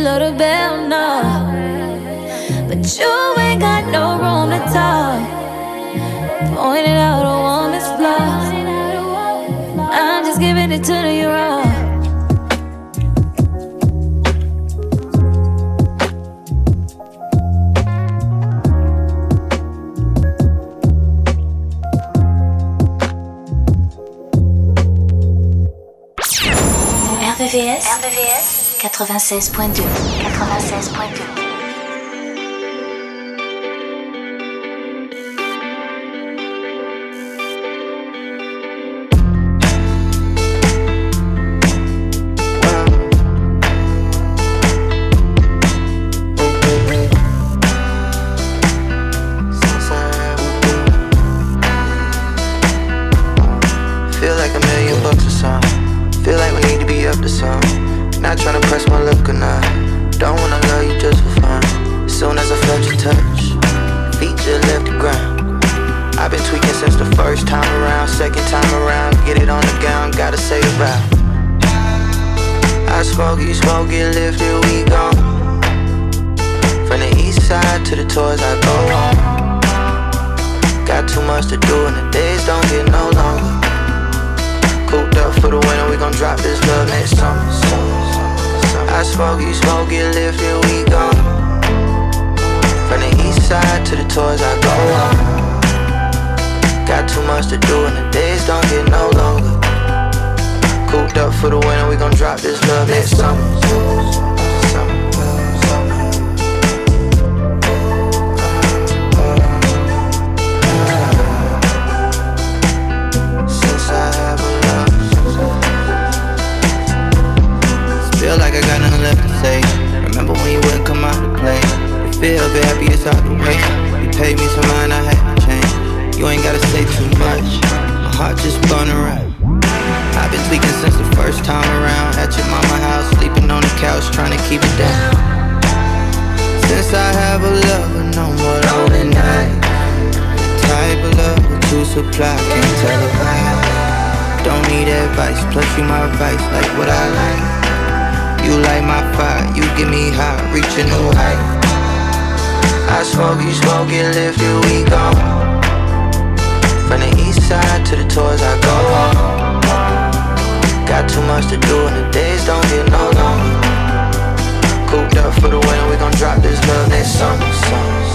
tryna hit below the bell, no. But you ain't got no room to talk. Pointing out a woman's flaws. I'm just giving it to you raw. RVVS 96.2. 96.2. say about. I smoke, you smoke, get lifted, we gone. From the east side to the tours, I go home. Got too much to do and the days don't get no longer. Cooped up for the winter, we gon' drop this love next summer. I smoke, you smoke, get lifted, we gone. From the east side to the tours, I go home. Got too much to do and the days don't get no longer. Cooped up for the winter, we gon' drop this love next summer. Since I have a love. Feel like I got nothing left to say. Remember when you wouldn't come out to play? You feel good, happy it's out the way. You paid me some mind, I had to change. You ain't gotta say too much. My heart just burning right. I've been tweaking since the first time around. At your mama house, sleeping on the couch, trying to keep it down. Since I have a lover, no more lonely night. The type of love that you supply, can't tell a lie. Don't need advice, plus you my advice, like what I like. You light my fire, you get me high, reach a new height. I smoke, you smoke, get lifted, we go. From the east side to the tours, I go home. Got too much to do and the days don't get no longer. Cooped up for the winter, we gon' drop this love next summer, summer,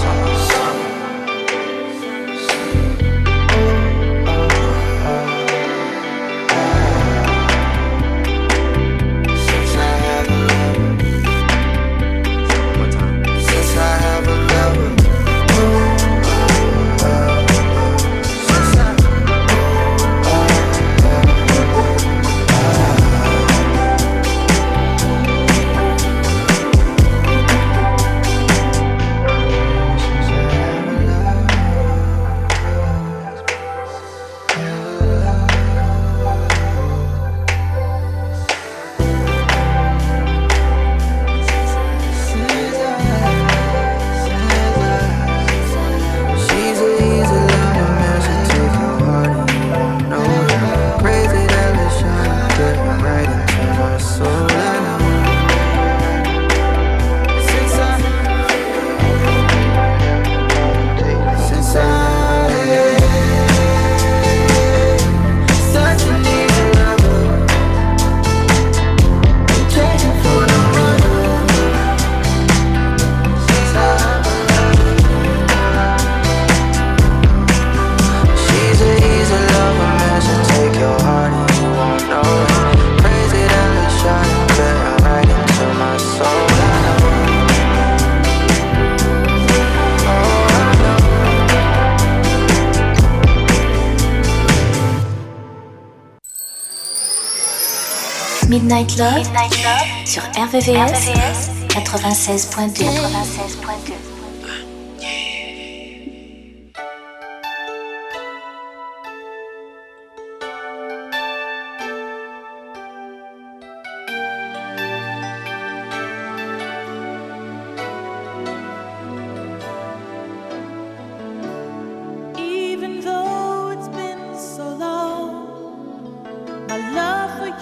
Midnight Love, Midnight sur RVVS, RVVS 96.2. 96.2.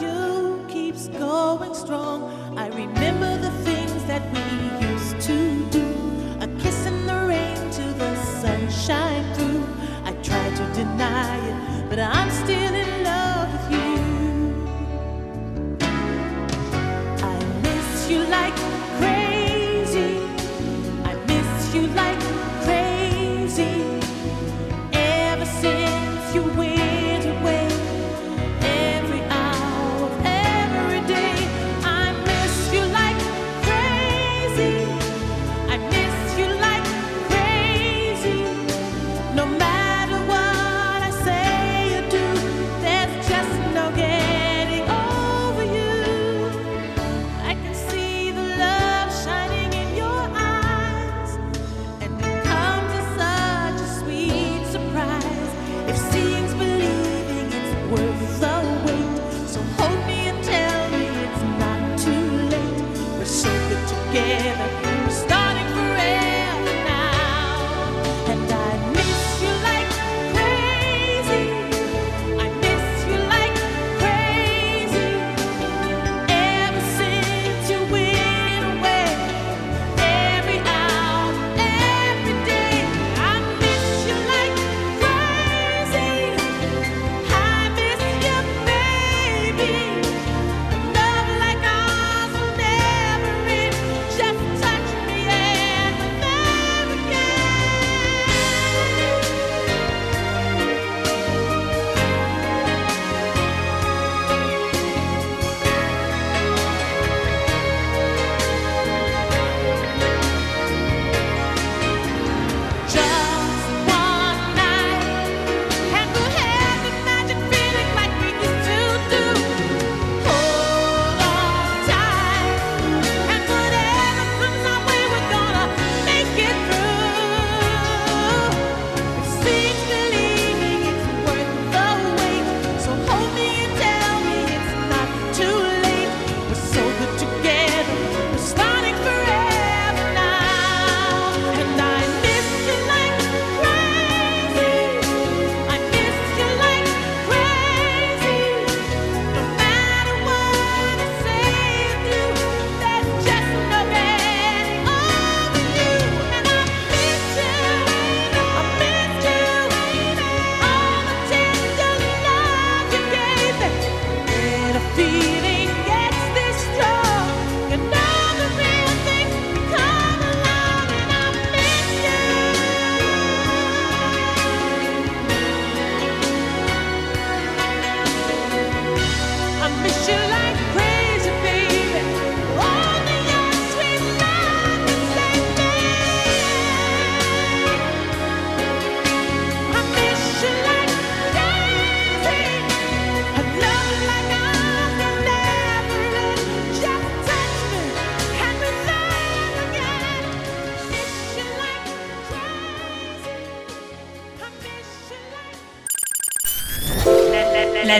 you keeps going strong. I remember the things that we used to do. A kiss in the rain to the sunshine through. I try to deny it, but I'm still in love.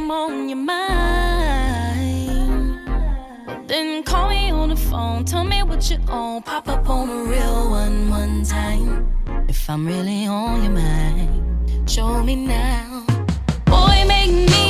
I'm on your mind. Then call me on the phone. Tell me what you own. Pop up on a real one one time. If I'm really on your mind. Show me now. Boy, make me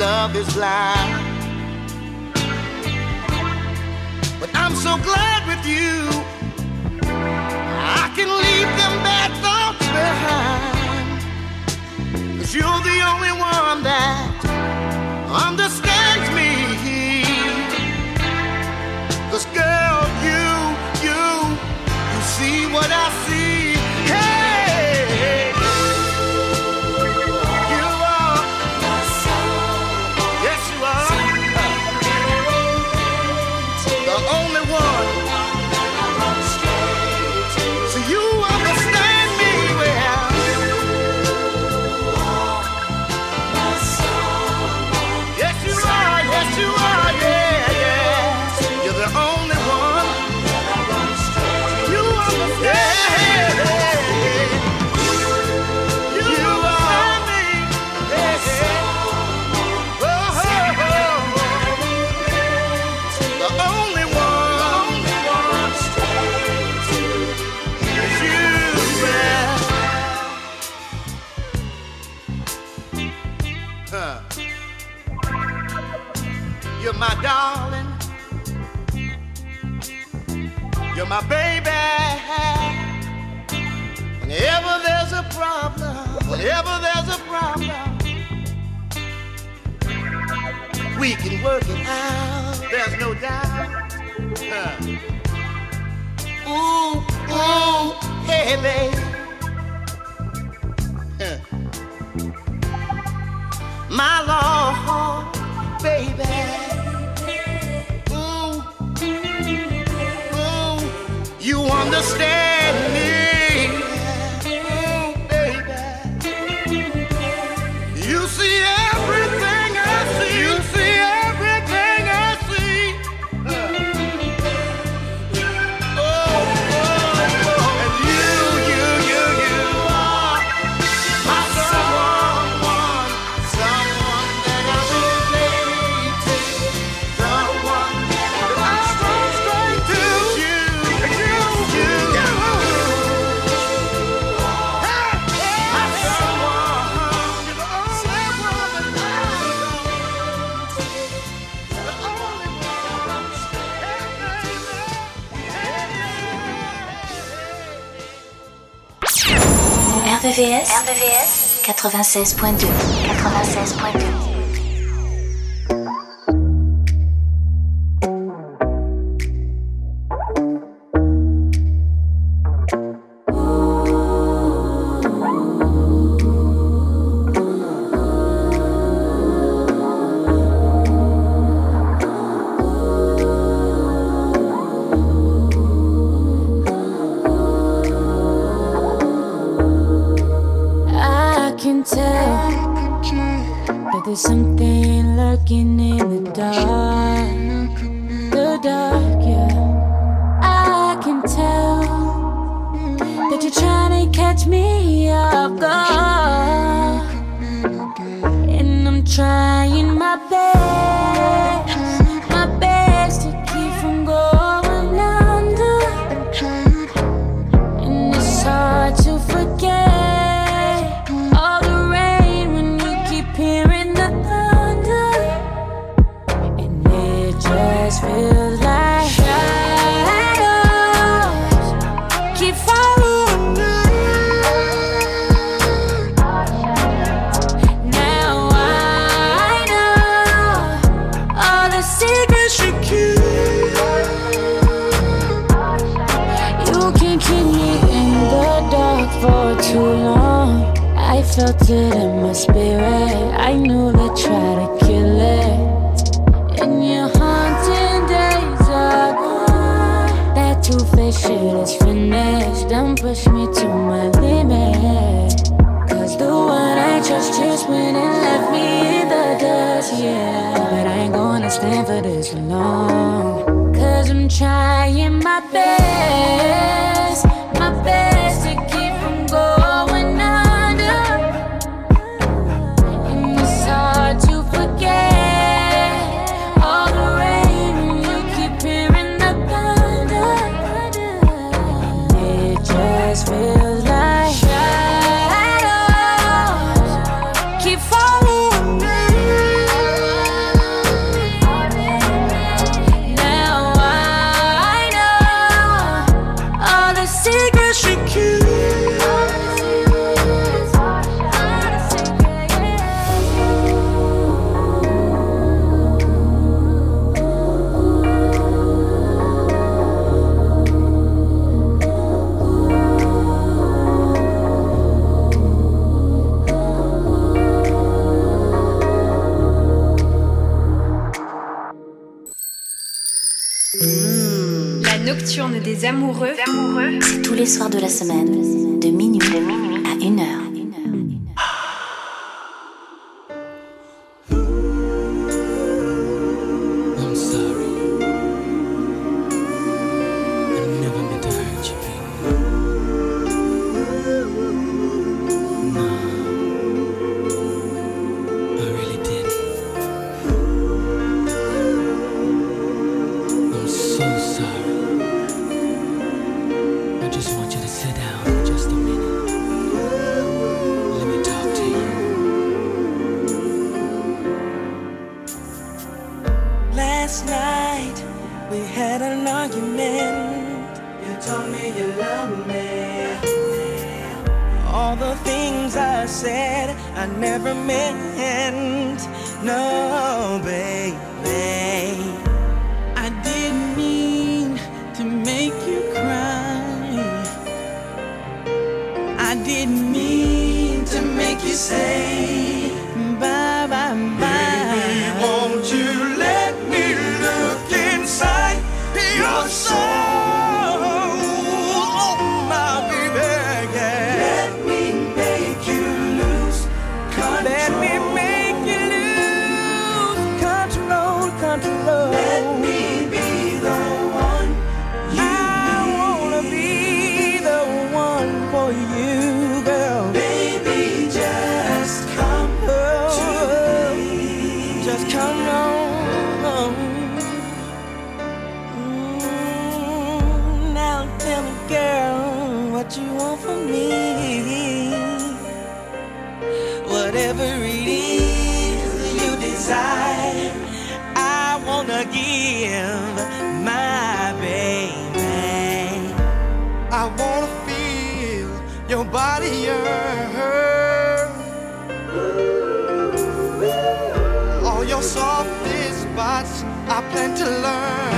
love is blind. But I'm so glad with you, I can leave them bad thoughts behind. Cause you're the only one that understands. We can work it out, there's no doubt. Huh. Ooh, ooh, hey, baby. Huh. My Lord, baby. Ooh, ooh, you understand. RBVS, 96.2 96.2 c'est tous les soirs de la semaine, de minuit. All your softest spots I plan to learn.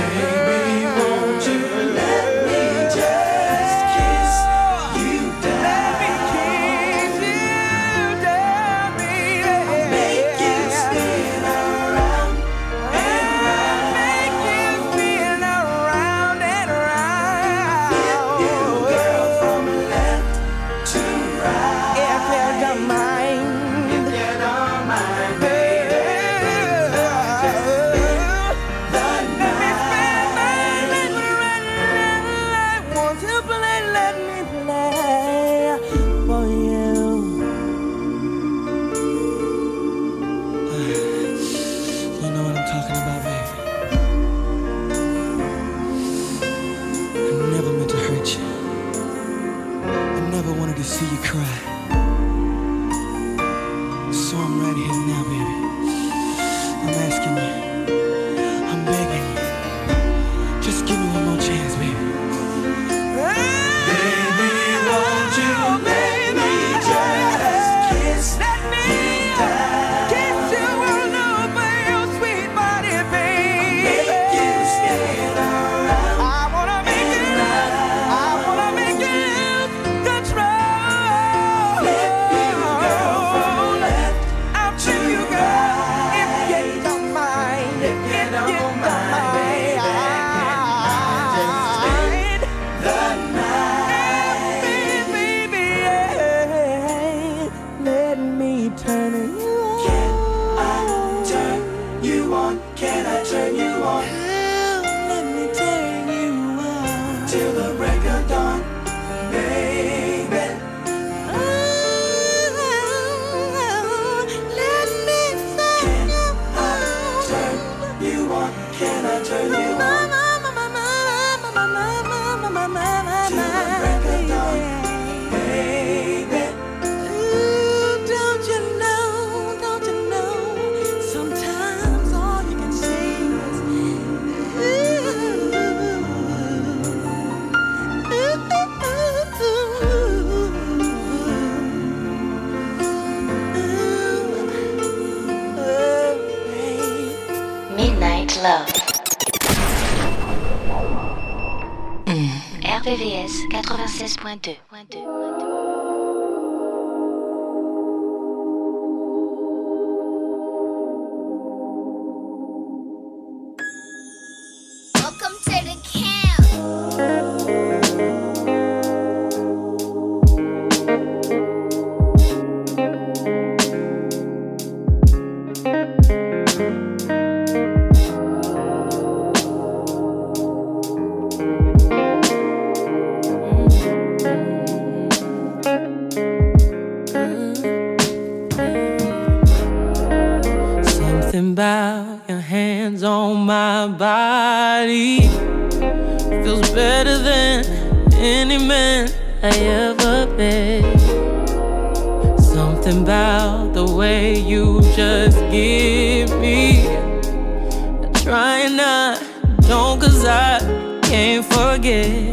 you just give me. I try not, don't, cause I can't forget.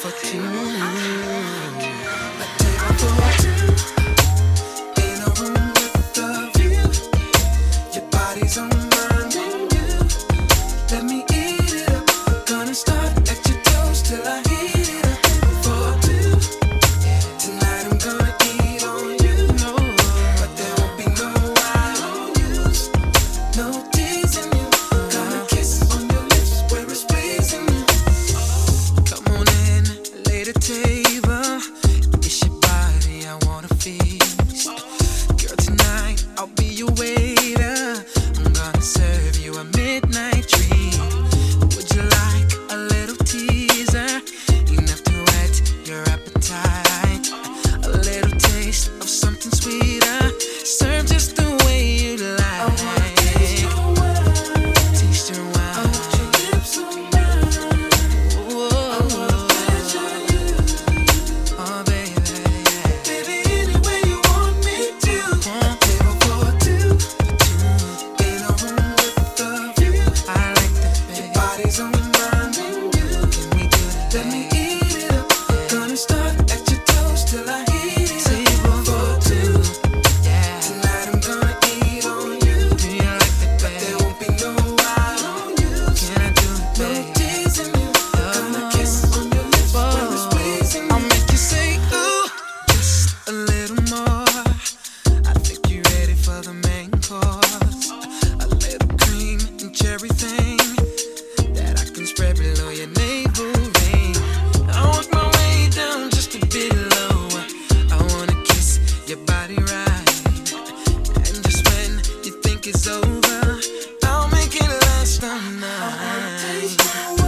Two. A taste my way.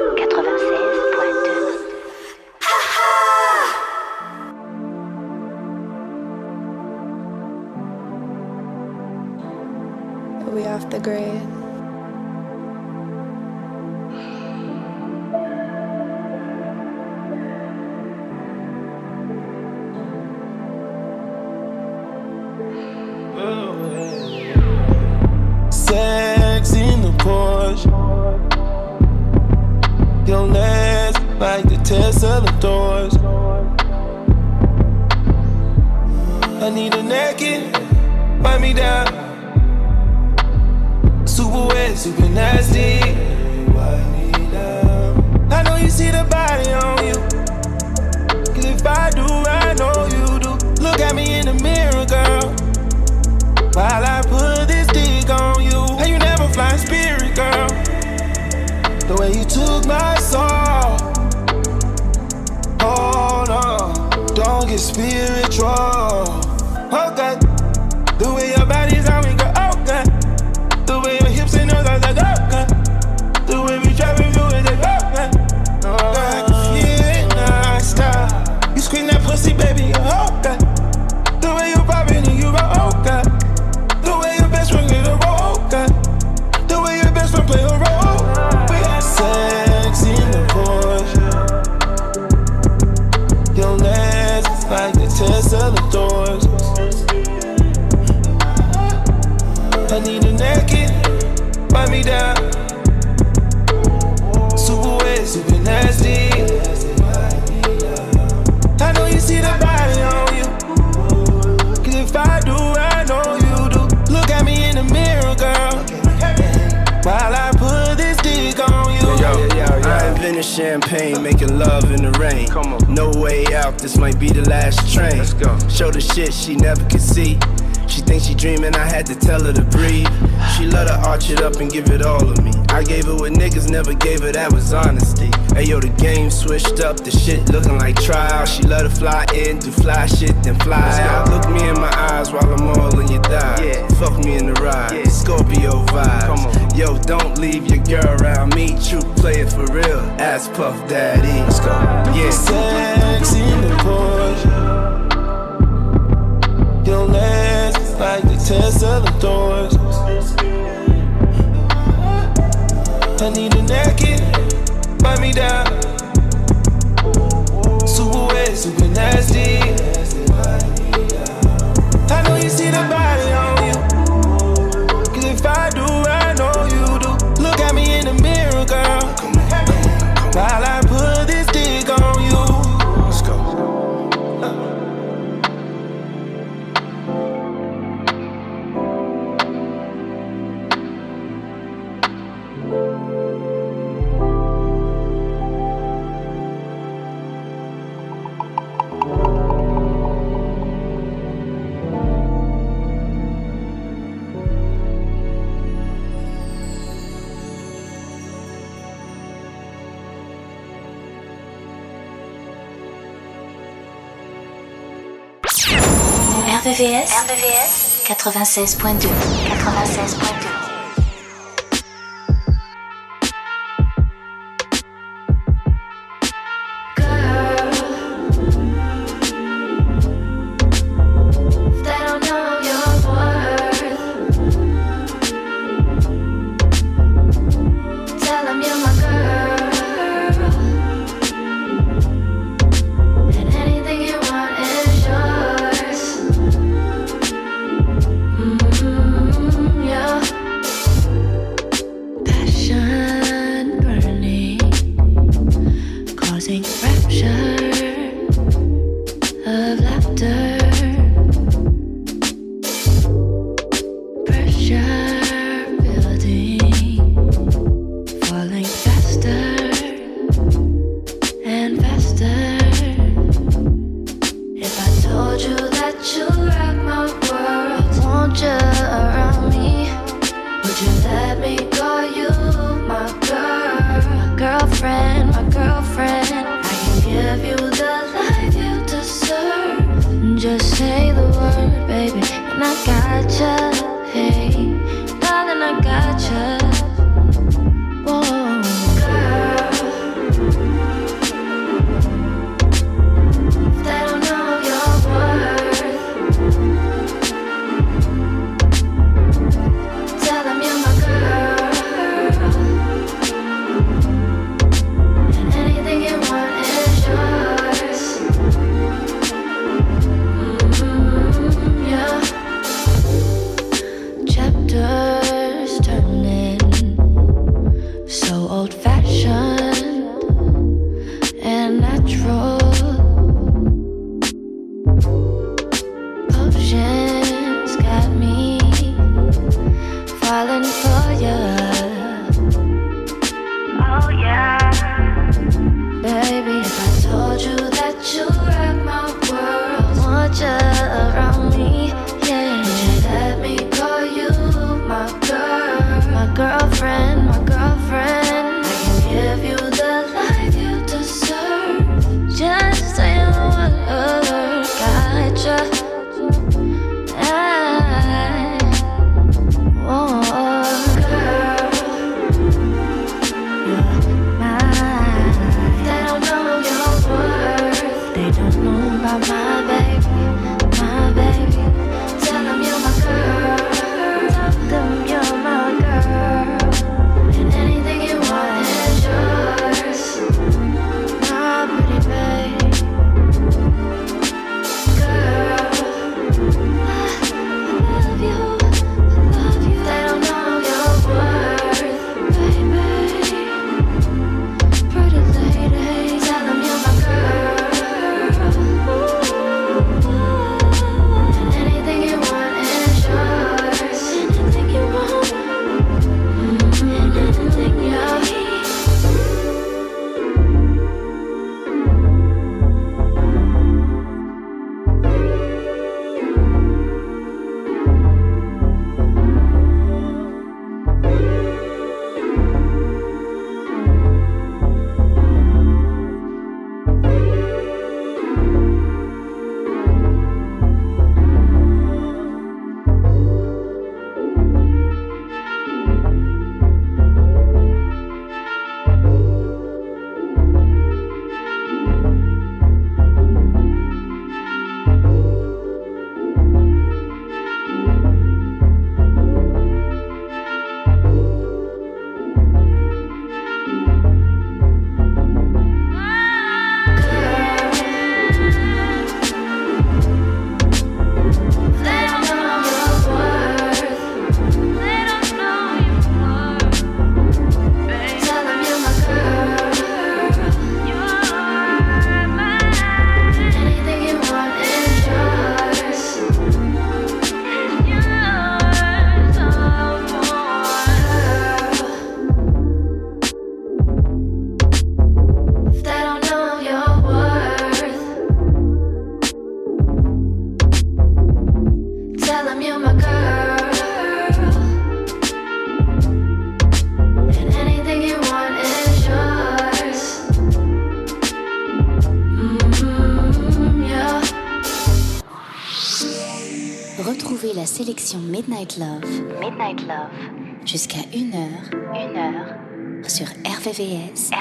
champagne, making love in the rain. No way out, this might be the last train. Let's go. Show the shit she never could see. She thinks she dreaming, I had to tell her to breathe. She let her arch it up and give it all of me. I gave her what niggas never gave her, that was honesty. Ayo yo, the game switched up, the shit looking like trial. She let to fly in, do fly shit, then fly out. Look me in my eyes while I'm all in your thigh. Yeah. Fuck me in the ride, yeah. Scorpio vibes. Come on. Yo, don't leave your girl around me. True it for real, ass Puff Daddy. Let's go. Yeah. Sex in the Porsche. Your legs like the Tesla doors. I need a naked bite me down. Super wet, super nasty. I know you see the body on you. Cause if I do, I know you do. Look at me in the mirror, girl. While I RVVS 96.2 96.2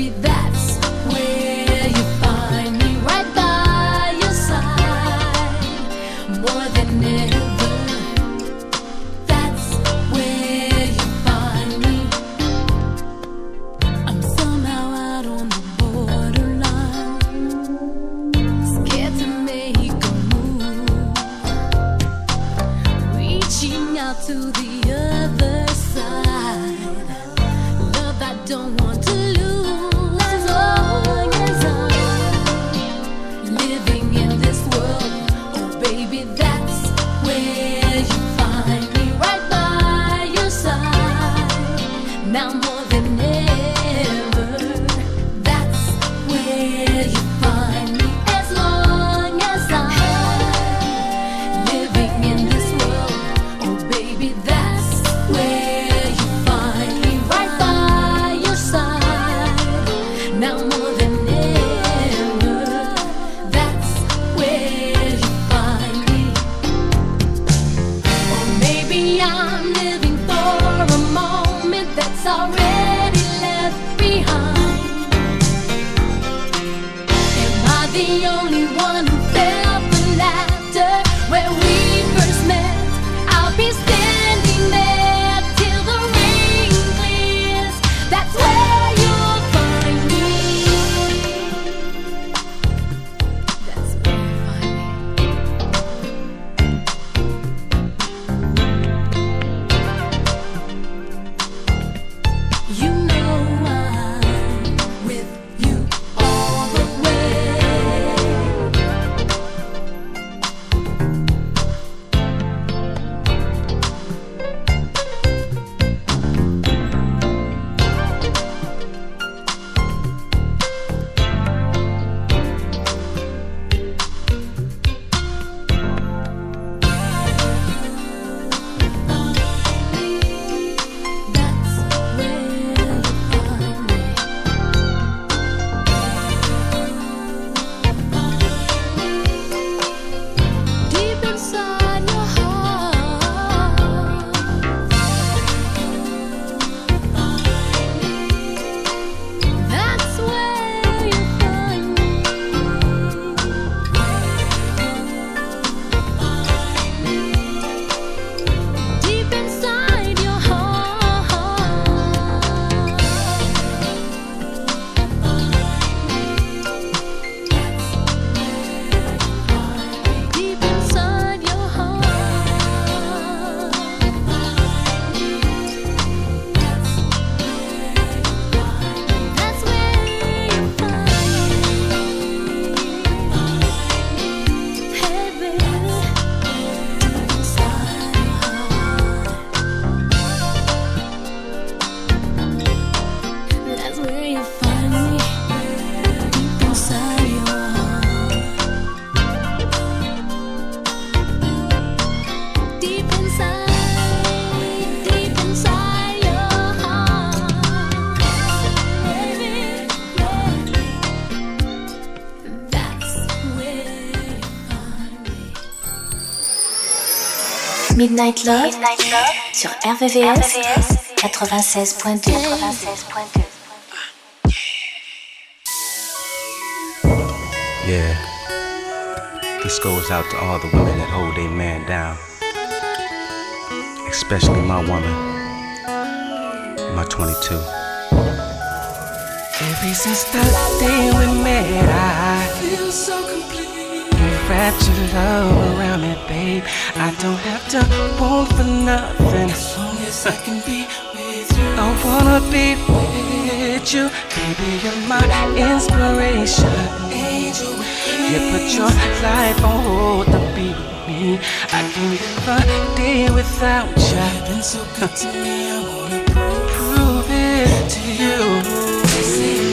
be there. Midnight Love, sur RVVS, 96.2. Yeah. This goes out to all the women that hold their man down. Especially my woman. My 22. Ever since the day we met, I feel so wrapped your love around me, babe. I don't have to want for nothing. As long as I can be with you, I wanna be with you, baby. You're my inspiration. Angel, you put your life on hold to be with me. I can't live a day without you. You've been so good to me. I wanna prove it to you.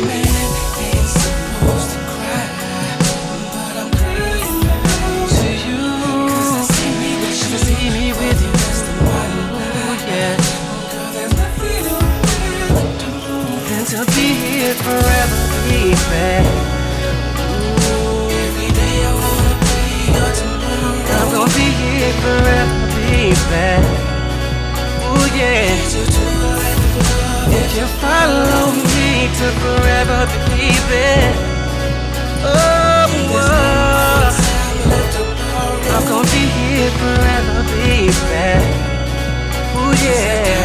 Forever, baby. Ooh, every day I wanna be your tomorrow. I'm gonna be here forever, baby. Ooh yeah. If you follow me to forever, baby. Oh, oh. I'm gonna be here forever, baby. Ooh yeah.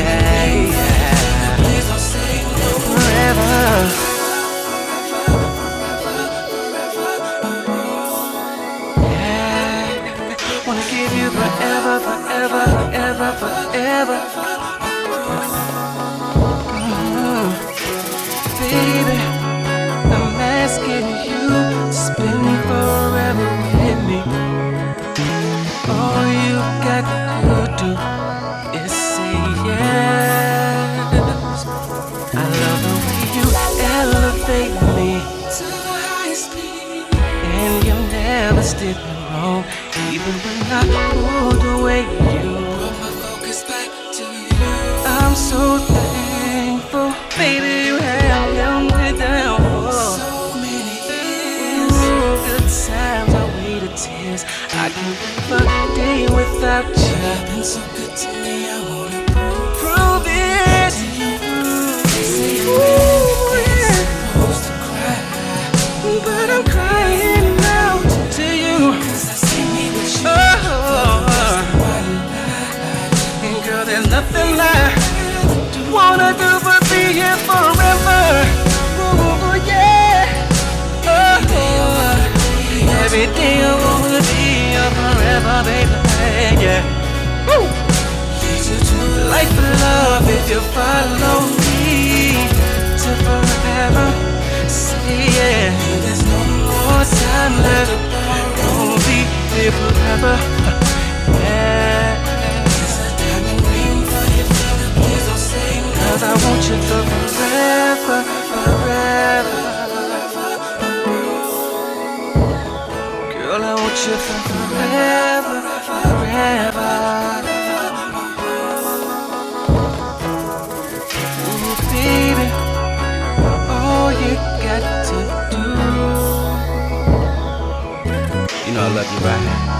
Forever. Forever, forever, forever, forever. Mm. Baby, I'm asking you to spend forever with me. All you got to do is say yes. I love the way you elevate me to the highest speed, and you never me wrong, even when I without you follow me to forever. Say yeah. There's no more time left. Gonna be here forever. Yeah. Cause I want you for forever, forever. Girl, I want you for forever, forever. You know I love